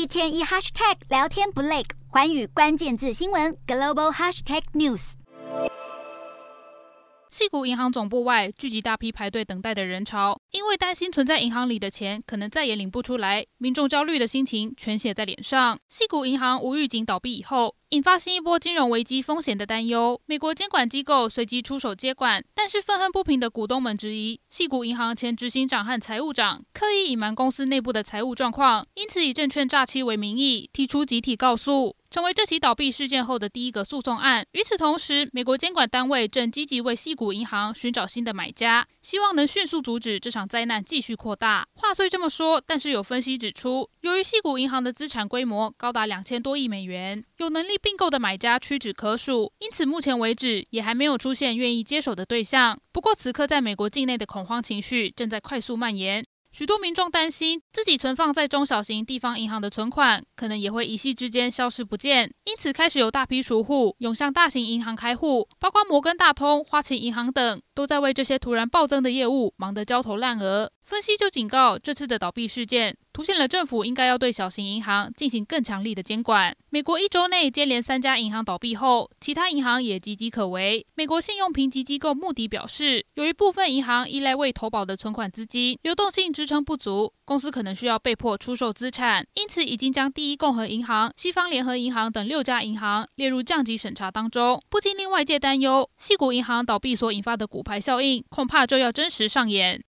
一天一 hashtag 聊天不累，环宇关键字新闻 global hashtag news。细谷银行总部外聚集大批排队等待的人潮，因为担心存在银行里的钱可能再也领不出来，民众焦虑的心情全写在脸上。细谷银行无预警倒闭以后，引发新一波金融危机风险的担忧。美国监管机构随即出手接管，但是愤恨不平的股东们质疑，矽谷银行前执行长和财务长刻意隐瞒公司内部的财务状况，因此以证券诈欺为名义提出集体告诉。成为这起倒闭事件后的第一个诉讼案。与此同时，美国监管单位正积极为矽谷银行寻找新的买家，希望能迅速阻止这场灾难继续扩大。话虽这么说，但是有分析指出，由于矽谷银行的资产规模高达两千多亿美元，有能力并购的买家屈指可数，因此目前为止也还没有出现愿意接手的对象。不过，此刻在美国境内的恐慌情绪正在快速蔓延。许多民众担心自己存放在中小型地方银行的存款，可能也会一夕之间消失不见，因此开始有大批储户涌向大型银行开户，包括摩根大通、花旗银行等，都在为这些突然暴增的业务忙得焦头烂额。分析就警告，这次的倒闭事件凸显了政府应该要对小型银行进行更强力的监管。美国一周内接连三家银行倒闭后，其他银行也岌岌可危。美国信用评级机构穆迪表示，由于部分银行依赖未投保的存款资金，流动性支撑不足，公司可能需要被迫出售资产，因此已经将第一共和银行、西方联合银行等六家银行列入降级审查当中。不禁令外界担忧，系股银行倒闭所引发的股牌效应，恐怕就要真实上演。